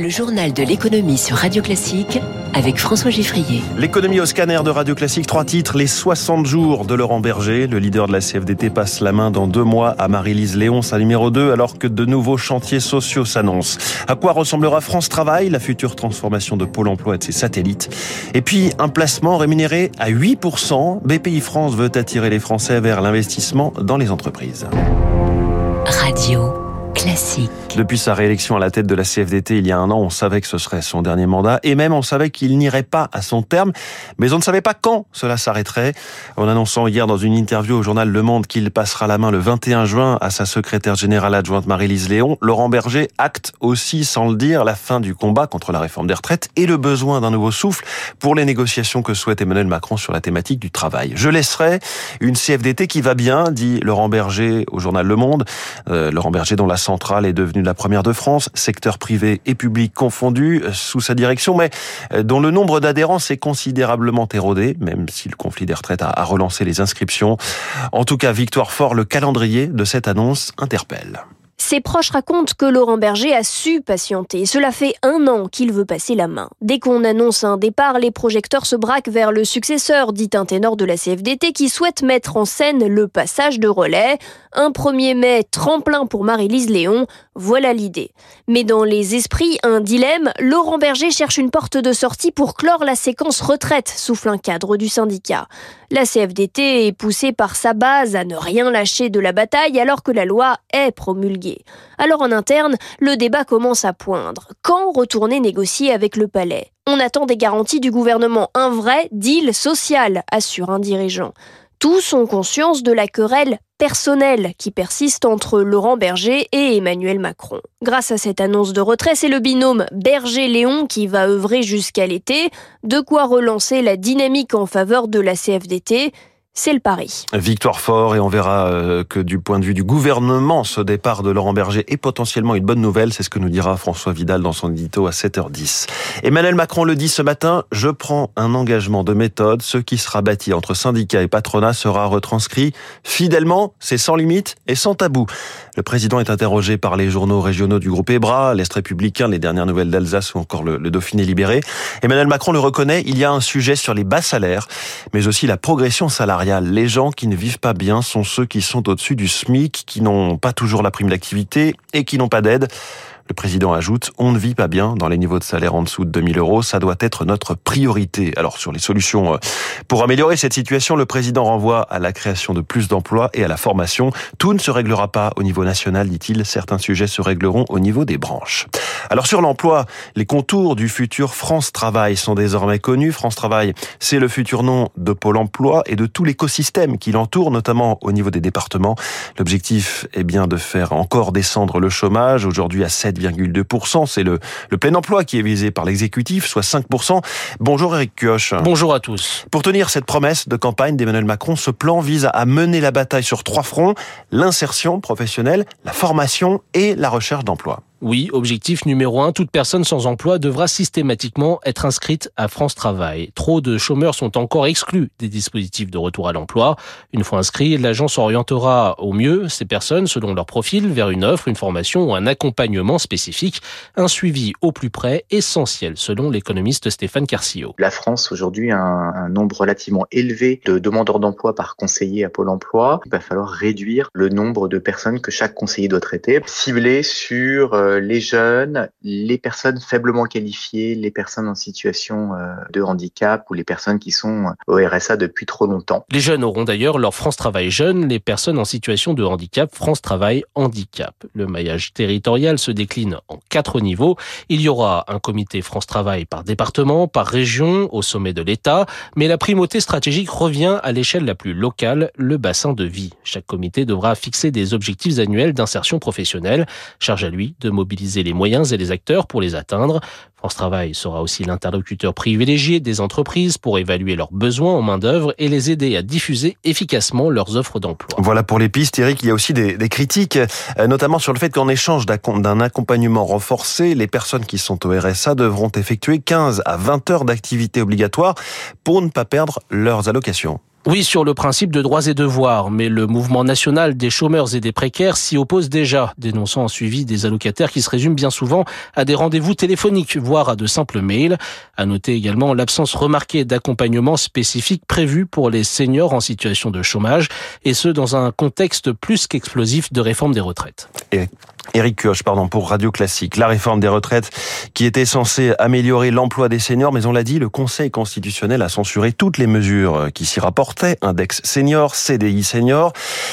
Le journal de l'économie sur Radio Classique avec François Giffrier. L'économie au scanner de Radio Classique, trois titres. Les 60 jours de Laurent Berger. Le leader de la CFDT passe la main dans deux mois à Marie-Lise Léon, sa numéro 2, alors que de nouveaux chantiers sociaux s'annoncent. À quoi ressemblera France Travail, la future transformation de Pôle emploi et de ses satellites? Et puis, un placement rémunéré à 8%. BPI France veut attirer les Français vers l'investissement dans les entreprises. Radio classique. Depuis sa réélection à la tête de la CFDT il y a un an, on savait que ce serait son dernier mandat et même on savait qu'il n'irait pas à son terme, mais on ne savait pas quand cela s'arrêterait. En annonçant hier dans une interview au journal Le Monde qu'il passera la main le 21 juin à sa secrétaire générale adjointe Marie-Lise Léon, Laurent Berger acte aussi, sans le dire, la fin du combat contre la réforme des retraites et le besoin d'un nouveau souffle pour les négociations que souhaite Emmanuel Macron sur la thématique du travail. Je laisserai une CFDT qui va bien, dit Laurent Berger au journal Le Monde. Euh, Laurent Berger dont la centrale est devenue la première de France, secteur privé et public confondus, euh, sous sa direction, mais euh, dont le nombre d'adhérents s'est considérablement érodé, même si le conflit des retraites a relancé les inscriptions. En tout cas, victoire fort, le calendrier de cette annonce interpelle. Ses proches racontent que Laurent Berger a su patienter. Cela fait un an qu'il veut passer la main. Dès qu'on annonce un départ, les projecteurs se braquent vers le successeur, dit un ténor de la CFDT qui souhaite mettre en scène le passage de relais. Un 1er mai tremplin pour Marie-Lise Léon, voilà l'idée. Mais dans les esprits, un dilemme, Laurent Berger cherche une porte de sortie pour clore la séquence retraite, souffle un cadre du syndicat. La CFDT est poussée par sa base à ne rien lâcher de la bataille alors que la loi est promulguée. Alors en interne, le débat commence à poindre. Quand retourner négocier avec le palais? On attend des garanties du gouvernement, un vrai deal social, assure un dirigeant. Tous ont conscience de la querelle personnelle qui persiste entre Laurent Berger et Emmanuel Macron. Grâce à cette annonce de retrait, c'est le binôme Berger-Léon qui va œuvrer jusqu'à l'été, de quoi relancer la dynamique en faveur de la CFDT c'est le pari. Victoire fort et on verra euh, que du point de vue du gouvernement, ce départ de Laurent Berger est potentiellement une bonne nouvelle. C'est ce que nous dira François Vidal dans son édito à 7h10. Emmanuel Macron le dit ce matin, je prends un engagement de méthode. Ce qui sera bâti entre syndicats et patronat sera retranscrit fidèlement. C'est sans limite et sans tabou. Le président est interrogé par les journaux régionaux du groupe EBRA, l'Est républicain, les dernières nouvelles d'Alsace ou encore le, Dauphiné libéré. Emmanuel Macron le reconnaît, il y a un sujet sur les bas salaires, mais aussi la progression salariale les gens qui ne vivent pas bien sont ceux qui sont au-dessus du SMIC, qui n'ont pas toujours la prime d'activité et qui n'ont pas d'aide. Le président ajoute, on ne vit pas bien dans les niveaux de salaire en dessous de 2000 euros, ça doit être notre priorité. Alors sur les solutions euh, pour améliorer cette situation, le président renvoie à la création de plus d'emplois et à la formation. Tout ne se réglera pas au niveau national, dit-il, certains sujets se régleront au niveau des branches. Alors sur l'emploi, les contours du futur France Travail sont désormais connus. France Travail, c'est le futur nom de Pôle Emploi et de tout l'écosystème qui l'entoure, notamment au niveau des départements. L'objectif est bien de faire encore descendre le chômage, aujourd'hui à 7 7,2%. C'est le, le plein emploi qui est visé par l'exécutif, soit 5%. Bonjour Eric Kioch. Bonjour à tous. Pour tenir cette promesse de campagne d'Emmanuel Macron, ce plan vise à mener la bataille sur trois fronts, l'insertion professionnelle, la formation et la recherche d'emploi. Oui, objectif numéro un, toute personne sans emploi devra systématiquement être inscrite à France Travail. Trop de chômeurs sont encore exclus des dispositifs de retour à l'emploi. Une fois inscrit, l'agence orientera au mieux ces personnes selon leur profil vers une offre, une formation ou un accompagnement spécifique, un suivi au plus près essentiel selon l'économiste Stéphane Carcillo. La France aujourd'hui a un, un nombre relativement élevé de demandeurs d'emploi par conseiller à Pôle emploi. Il va falloir réduire le nombre de personnes que chaque conseiller doit traiter, cibler sur euh, euh, les jeunes, les personnes faiblement qualifiées, les personnes en situation euh, de handicap ou les personnes qui sont au RSA depuis trop longtemps. Les jeunes auront d'ailleurs leur France Travail Jeune, les personnes en situation de handicap France Travail Handicap. Le maillage territorial se décline en quatre niveaux. Il y aura un comité France Travail par département, par région, au sommet de l'État, mais la primauté stratégique revient à l'échelle la plus locale, le bassin de vie. Chaque comité devra fixer des objectifs annuels d'insertion professionnelle, charge à lui de mobiliser les moyens et les acteurs pour les atteindre. France Travail sera aussi l'interlocuteur privilégié des entreprises pour évaluer leurs besoins en main-d'œuvre et les aider à diffuser efficacement leurs offres d'emploi. Voilà pour les pistes, Eric. Il y a aussi des, des critiques, euh, notamment sur le fait qu'en échange d'un accompagnement renforcé, les personnes qui sont au RSA devront effectuer 15 à 20 heures d'activité obligatoire pour ne pas perdre leurs allocations. Oui, sur le principe de droits et devoirs, mais le mouvement national des chômeurs et des précaires s'y oppose déjà, dénonçant un suivi des allocataires qui se résume bien souvent à des rendez-vous téléphoniques, voire à de simples mails. À noter également l'absence remarquée d'accompagnement spécifique prévu pour les seniors en situation de chômage, et ce dans un contexte plus qu'explosif de réforme des retraites. Éric Kioch, pardon, pour Radio Classique. La réforme des retraites qui était censée améliorer l'emploi des seniors, mais on l'a dit, le Conseil constitutionnel a censuré toutes les mesures qui s'y rapportaient. Index senior, CDI senior.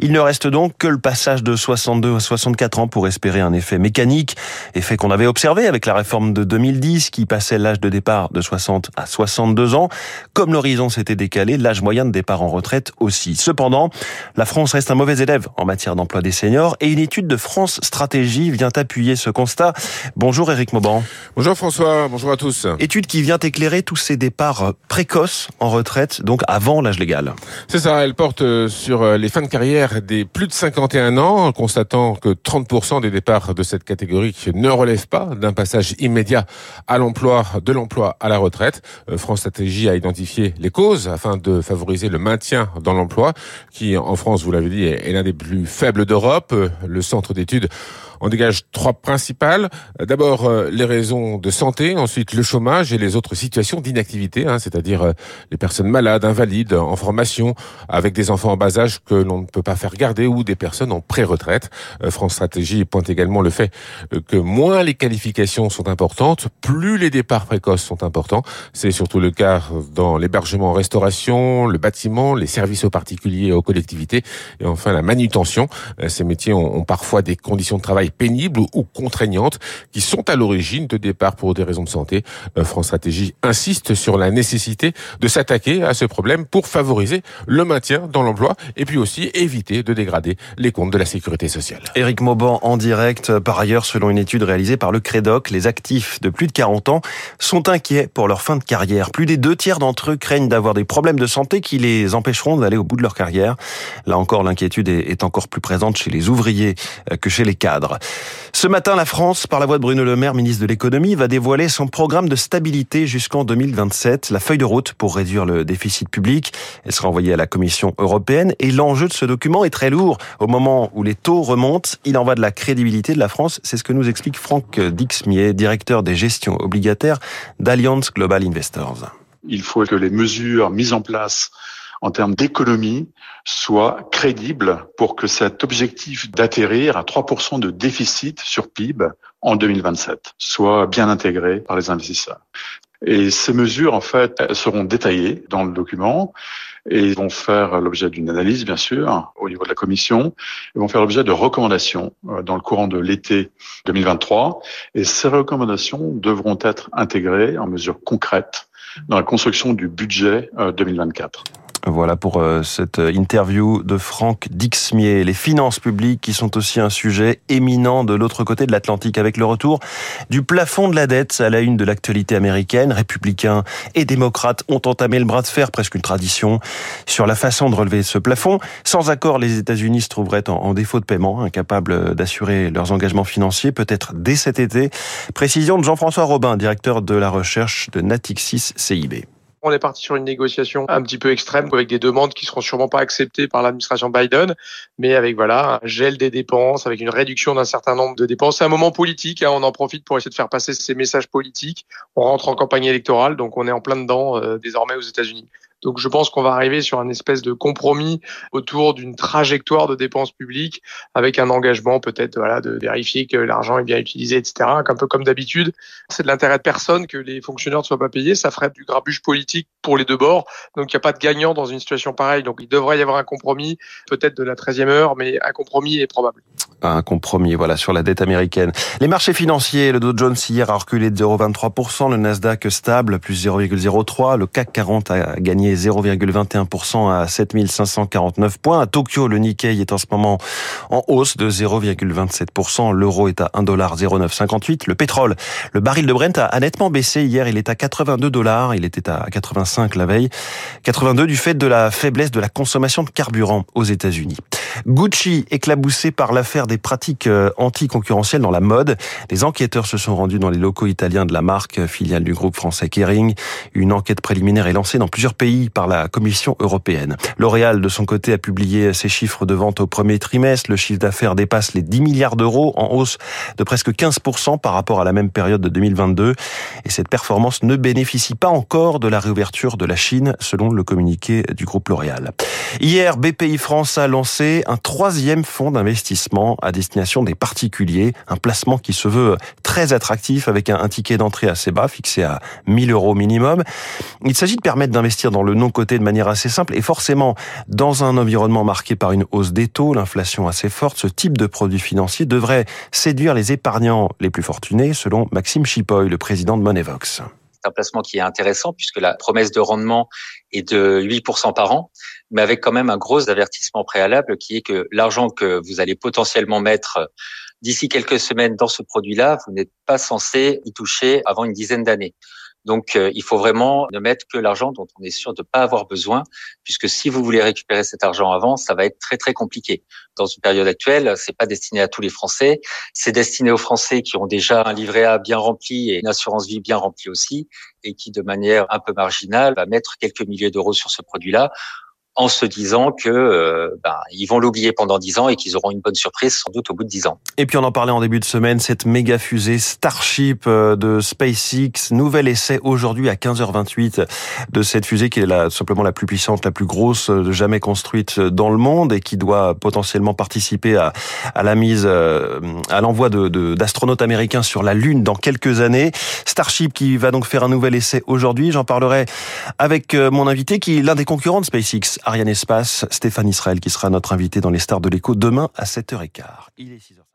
Il ne reste donc que le passage de 62 à 64 ans pour espérer un effet mécanique, effet qu'on avait observé avec la réforme de 2010 qui passait l'âge de départ de 60 à 62 ans. Comme l'horizon s'était décalé, l'âge moyen de départ en retraite aussi. Cependant, la France reste un mauvais élève en matière d'emploi des seniors et une étude de France Stratégie vient appuyer ce constat. Bonjour Eric Mauban. Bonjour François, bonjour à tous. Étude qui vient éclairer tous ces départs précoces en retraite, donc avant l'âge légal. C'est ça, elle porte euh, sur euh, les fins de carrière des plus de 51 ans, en constatant que 30% des départs de cette catégorie ne relèvent pas d'un passage immédiat à l'emploi, de l'emploi à la retraite. Euh, France Stratégie a identifié les causes afin de favoriser le maintien dans l'emploi, qui en France, vous l'avez dit, est l'un des plus faibles d'Europe. Le centre d'études on dégage trois principales. D'abord, euh, les raisons de santé, ensuite le chômage et les autres situations d'inactivité, hein, c'est-à-dire euh, les personnes malades, invalides, en formation, avec des enfants en bas âge que l'on ne peut pas faire garder ou des personnes en pré-retraite. Euh, France Stratégie pointe également le fait que moins les qualifications sont importantes, plus les départs précoces sont importants. C'est surtout le cas dans l'hébergement en restauration, le bâtiment, les services aux particuliers et aux collectivités, et enfin la manutention. Ces métiers ont parfois des conditions de travail pénibles ou contraignantes qui sont à l'origine de départ pour des raisons de santé. Euh, France Stratégie insiste sur la nécessité de s'attaquer à ce problème pour favoriser le maintien dans l'emploi et puis aussi éviter de dégrader les comptes de la sécurité sociale. Éric Mauban en direct. Par ailleurs, selon une étude réalisée par le Crédoc, les actifs de plus de 40 ans sont inquiets pour leur fin de carrière. Plus des deux tiers d'entre eux craignent d'avoir des problèmes de santé qui les empêcheront d'aller au bout de leur carrière. Là encore, l'inquiétude est encore plus présente chez les ouvriers euh, que chez les cadres. Ce matin, la France, par la voix de Bruno Le Maire, ministre de l'économie, va dévoiler son programme de stabilité jusqu'en 2027, la feuille de route pour réduire le déficit public. Elle sera envoyée à la Commission européenne et l'enjeu de ce document est très lourd. Au moment où les taux remontent, il en va de la crédibilité de la France. C'est ce que nous explique Franck Dixmier, directeur des gestions obligataires d'Alliance Global Investors. Il faut que les mesures mises en place en termes d'économie soit crédible pour que cet objectif d'atterrir à 3% de déficit sur PIB en 2027 soit bien intégré par les investisseurs. Et ces mesures, en fait, seront détaillées dans le document et vont faire l'objet d'une analyse, bien sûr, au niveau de la commission, et vont faire l'objet de recommandations euh, dans le courant de l'été 2023. Et ces recommandations devront être intégrées en mesures concrètes dans la construction du budget 2024. Euh, voilà pour euh, cette interview de Franck Dixmier. Les finances publiques qui sont aussi un sujet éminent de l'autre côté de l'Atlantique avec le retour du plafond de la dette à la une de l'actualité américaine. Républicains et démocrates ont entamé le bras de fer, presque une tradition, sur la façon de relever ce plafond. Sans accord, les États-Unis se trouveraient en défaut de paiement, incapables d'assurer leurs engagements financiers, peut-être dès cet été. Précision de Jean-François Robin, directeur de la recherche de Natixis CIB. On est parti sur une négociation un petit peu extrême avec des demandes qui seront sûrement pas acceptées par l'administration Biden, mais avec voilà un gel des dépenses, avec une réduction d'un certain nombre de dépenses. C'est un moment politique, hein, on en profite pour essayer de faire passer ces messages politiques. On rentre en campagne électorale, donc on est en plein dedans euh, désormais aux États-Unis. Donc je pense qu'on va arriver sur un espèce de compromis autour d'une trajectoire de dépenses publiques avec un engagement peut-être de vérifier que l'argent est bien utilisé, etc. Un peu comme d'habitude, c'est de l'intérêt de personne que les fonctionnaires ne soient pas payés. Ça ferait du grabuge politique pour les deux bords. Donc il n'y a pas de gagnant dans une situation pareille. Donc il devrait y avoir un compromis, peut-être de la 13e heure, mais un compromis est probable. Un compromis, voilà, sur la dette américaine. Les marchés financiers, le Dow Jones hier a reculé de 0,23%, le Nasdaq stable, plus 0,03%, le CAC 40 a gagné 0,21% à 7549 points. À Tokyo, le Nikkei est en ce moment en hausse de 0,27%. L'euro est à 1,0958. Le pétrole, le baril de Brent a nettement baissé hier. Il est à 82 dollars. Il était à 85 la veille. 82 du fait de la faiblesse de la consommation de carburant aux États-Unis. Gucci éclaboussé par l'affaire des pratiques euh, anticoncurrentielles dans la mode. Les enquêteurs se sont rendus dans les locaux italiens de la marque, filiale du groupe français Kering. Une enquête préliminaire est lancée dans plusieurs pays par la Commission européenne. L'Oréal, de son côté, a publié ses chiffres de vente au premier trimestre. Le chiffre d'affaires dépasse les 10 milliards d'euros, en hausse de presque 15% par rapport à la même période de 2022. Et cette performance ne bénéficie pas encore de la réouverture de la Chine, selon le communiqué du groupe L'Oréal. Hier, BPI France a lancé un troisième fonds d'investissement à destination des particuliers, un placement qui se veut très attractif avec un, ticket d'entrée assez bas, fixé à 1000 euros minimum. Il s'agit de permettre d'investir dans le non-côté de manière assez simple et forcément dans un environnement marqué par une hausse des taux, l'inflation assez forte, ce type de produit financier devrait séduire les épargnants les plus fortunés, selon Maxime Chipoy, le président de Monevox un placement qui est intéressant puisque la promesse de rendement est de 8% par an, mais avec quand même un gros avertissement préalable qui est que l'argent que vous allez potentiellement mettre d'ici quelques semaines dans ce produit-là, vous n'êtes pas censé y toucher avant une dizaine d'années. Donc, euh, il faut vraiment ne mettre que l'argent dont on est sûr de ne pas avoir besoin, puisque si vous voulez récupérer cet argent avant, ça va être très très compliqué. Dans une période actuelle, c'est pas destiné à tous les Français, c'est destiné aux Français qui ont déjà un livret A bien rempli et une assurance vie bien remplie aussi, et qui de manière un peu marginale va mettre quelques milliers d'euros sur ce produit-là en se disant que euh, ben, ils vont l'oublier pendant dix ans et qu'ils auront une bonne surprise sans doute au bout de dix ans. Et puis on en parlait en début de semaine, cette méga fusée Starship euh, de SpaceX, nouvel essai aujourd'hui à 15h28 de cette fusée qui est simplement la plus puissante, la plus grosse euh, jamais construite dans le monde et qui doit potentiellement participer à, à la mise, à l'envoi d'astronautes américains sur la Lune dans quelques années. Starship qui va donc faire un nouvel essai aujourd'hui. J'en parlerai avec mon invité qui est l'un des concurrents de SpaceX, Ariane Espace, Stéphane Israël qui sera notre invité dans les stars de l'écho demain à 7h15. Il est 6h.